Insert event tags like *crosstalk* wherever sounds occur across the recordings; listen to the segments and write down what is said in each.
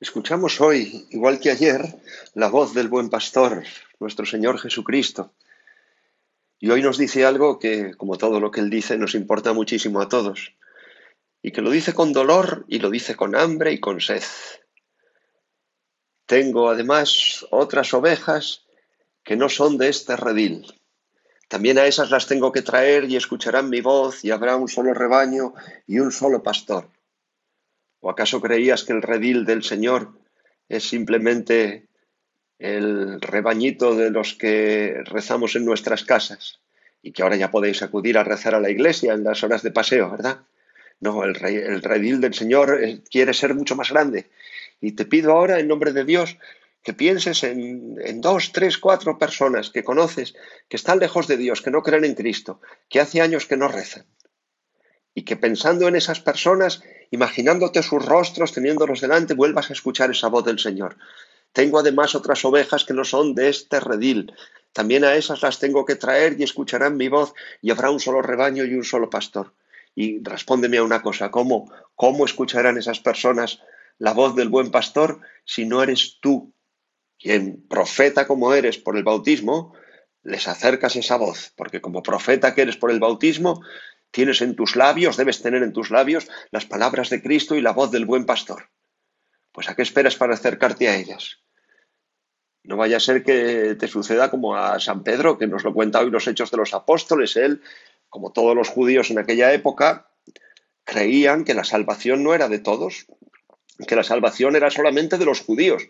Escuchamos hoy, igual que ayer, la voz del buen pastor, nuestro Señor Jesucristo. Y hoy nos dice algo que, como todo lo que Él dice, nos importa muchísimo a todos. Y que lo dice con dolor y lo dice con hambre y con sed. Tengo además otras ovejas que no son de este redil. También a esas las tengo que traer y escucharán mi voz y habrá un solo rebaño y un solo pastor. ¿O acaso creías que el redil del Señor es simplemente el rebañito de los que rezamos en nuestras casas y que ahora ya podéis acudir a rezar a la iglesia en las horas de paseo, ¿verdad? No, el, redil del Señor eh, quiere ser mucho más grande. Y te pido ahora, en nombre de Dios, que pienses en, en, dos, tres, cuatro personas que conoces, que están lejos de Dios, que no creen en Cristo, que hace años que no rezan y que pensando en esas personas, imaginándote sus rostros, teniéndolos delante, vuelvas a escuchar esa voz del Señor. Tengo además otras ovejas que no son de este redil. También a esas las tengo que traer y escucharán mi voz y habrá un solo rebaño y un solo pastor. Y respóndeme a una cosa, ¿cómo, cómo escucharán esas personas la voz del buen pastor si no eres tú quien, profeta como eres por el bautismo, les acercas esa voz? Porque como profeta que eres por el bautismo, Tienes en tus labios, debes tener en tus labios las palabras de Cristo y la voz del buen pastor. Pues ¿a qué esperas para acercarte a ellas? No vaya a ser que te suceda como a San Pedro, que nos lo cuenta hoy los hechos de los apóstoles. Él, como todos los judíos en aquella época, creían que la salvación no era de todos, que la salvación era solamente de los judíos,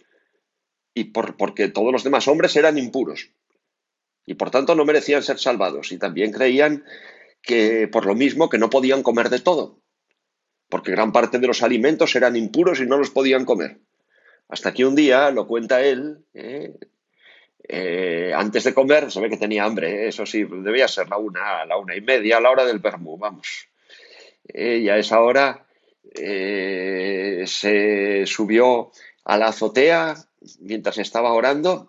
y por, porque todos los demás hombres eran impuros, y por tanto no merecían ser salvados. Y también creían que por lo mismo que no podían comer de todo, porque gran parte de los alimentos eran impuros y no los podían comer. Hasta que un día, lo cuenta él, eh, eh, antes de comer, se ve que tenía hambre, eh, eso sí, debía ser la una, la una y media, a la hora del vermú, vamos. y a esa hora se subió a la azotea mientras estaba orando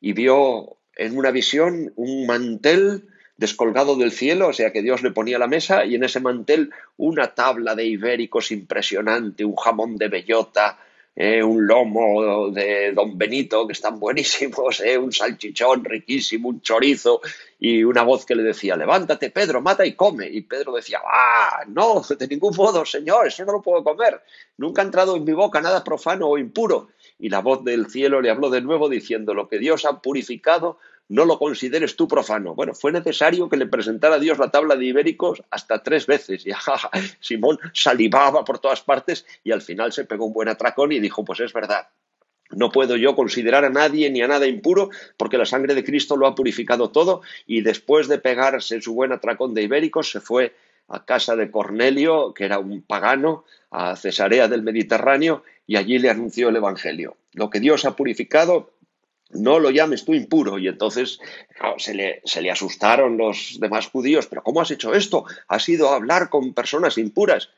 y vio en una visión un mantel descolgado del cielo, o sea que Dios le ponía la mesa y en ese mantel una tabla de ibéricos impresionante, un jamón de bellota, eh, un lomo de Don Benito, que están buenísimos, eh, un salchichón riquísimo, un chorizo, y una voz que le decía, levántate, Pedro, mata y come. Y Pedro decía, ah, no, de ningún modo, Señor, eso no lo puedo comer. Nunca ha entrado en mi boca nada profano o impuro. Y la voz del cielo le habló de nuevo diciendo, lo que Dios ha purificado, no lo consideres tú profano. Bueno, fue necesario que le presentara a Dios la tabla de ibéricos hasta tres veces. Y *laughs* Simón salivaba por todas partes y al final se pegó un buen atracón y dijo, pues es verdad. No puedo yo considerar a nadie ni a nada impuro porque la sangre de Cristo lo ha purificado todo y después de pegarse su buen atracón de ibéricos se fue a casa de Cornelio, que era un pagano, a Cesarea del Mediterráneo, y allí le anunció el Evangelio. Lo que Dios ha purificado, no lo llames tú impuro. Y entonces se, le, se, le, asustaron los demás judíos, pero ¿cómo has hecho esto? Has ido a hablar con personas impuras.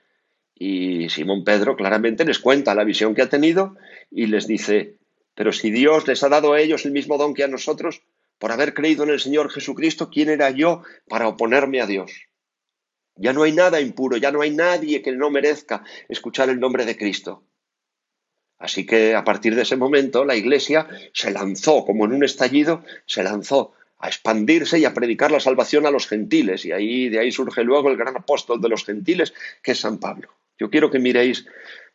Y Simón Pedro claramente les cuenta la visión que ha tenido y les dice, pero si Dios les ha dado a ellos el mismo don que a nosotros, por haber creído en el Señor Jesucristo, ¿quién era yo para oponerme a Dios? Ya no hay nada impuro, ya no hay nadie que no merezca escuchar el nombre de Cristo. Así que a partir de ese momento la Iglesia se lanzó, como en un estallido, se lanzó a expandirse y a predicar la salvación a los gentiles. Y ahí, de ahí surge luego el gran apóstol de los gentiles, que es San Pablo. Yo quiero que miréis,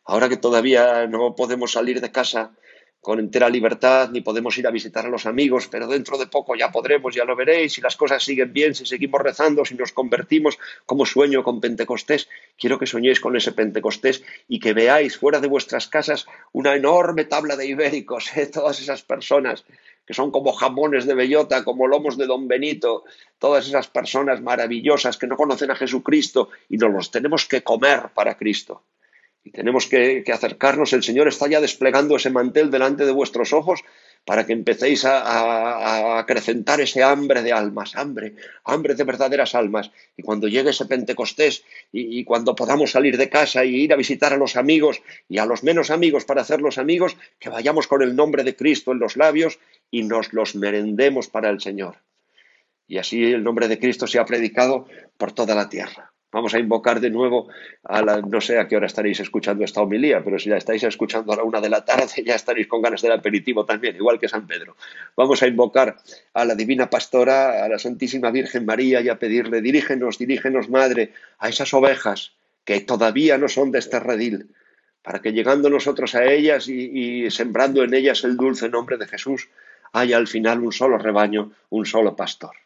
ahora que todavía no podemos salir de casa con entera libertad, ni podemos ir a visitar a los amigos, pero dentro de poco ya podremos, ya lo veréis, si las cosas siguen bien, si seguimos rezando, si nos convertimos como sueño con Pentecostés. Quiero que soñéis con ese Pentecostés y que veáis fuera de vuestras casas una enorme tabla de ibéricos, ¿eh? todas esas personas que son como jamones de bellota, como lomos de Don Benito, todas esas personas maravillosas que no conocen a Jesucristo y nos los tenemos que comer para Cristo y tenemos que, acercarnos. El Señor está ya desplegando ese mantel delante de vuestros ojos para que empecéis a, acrecentar ese hambre de almas, hambre, hambre de verdaderas almas. Y cuando llegue ese Pentecostés y, y, cuando podamos salir de casa y ir a visitar a los amigos y a los menos amigos para hacerlos amigos, que vayamos con el nombre de Cristo en los labios y nos los merendemos para el Señor. Y así el nombre de Cristo se ha predicado por toda la tierra. Vamos a invocar de nuevo a la, no sé a qué hora estaréis escuchando esta homilía, pero si la estáis escuchando a la una de la tarde, ya estaréis con ganas del aperitivo también, igual que San Pedro. Vamos a invocar a la Divina Pastora, a la Santísima Virgen María y a pedirle, dirígenos, dirígenos, Madre, a esas ovejas que todavía no son de este redil, para que llegando nosotros a ellas y, y sembrando en ellas el dulce nombre de Jesús, haya al final un solo rebaño, un solo pastor.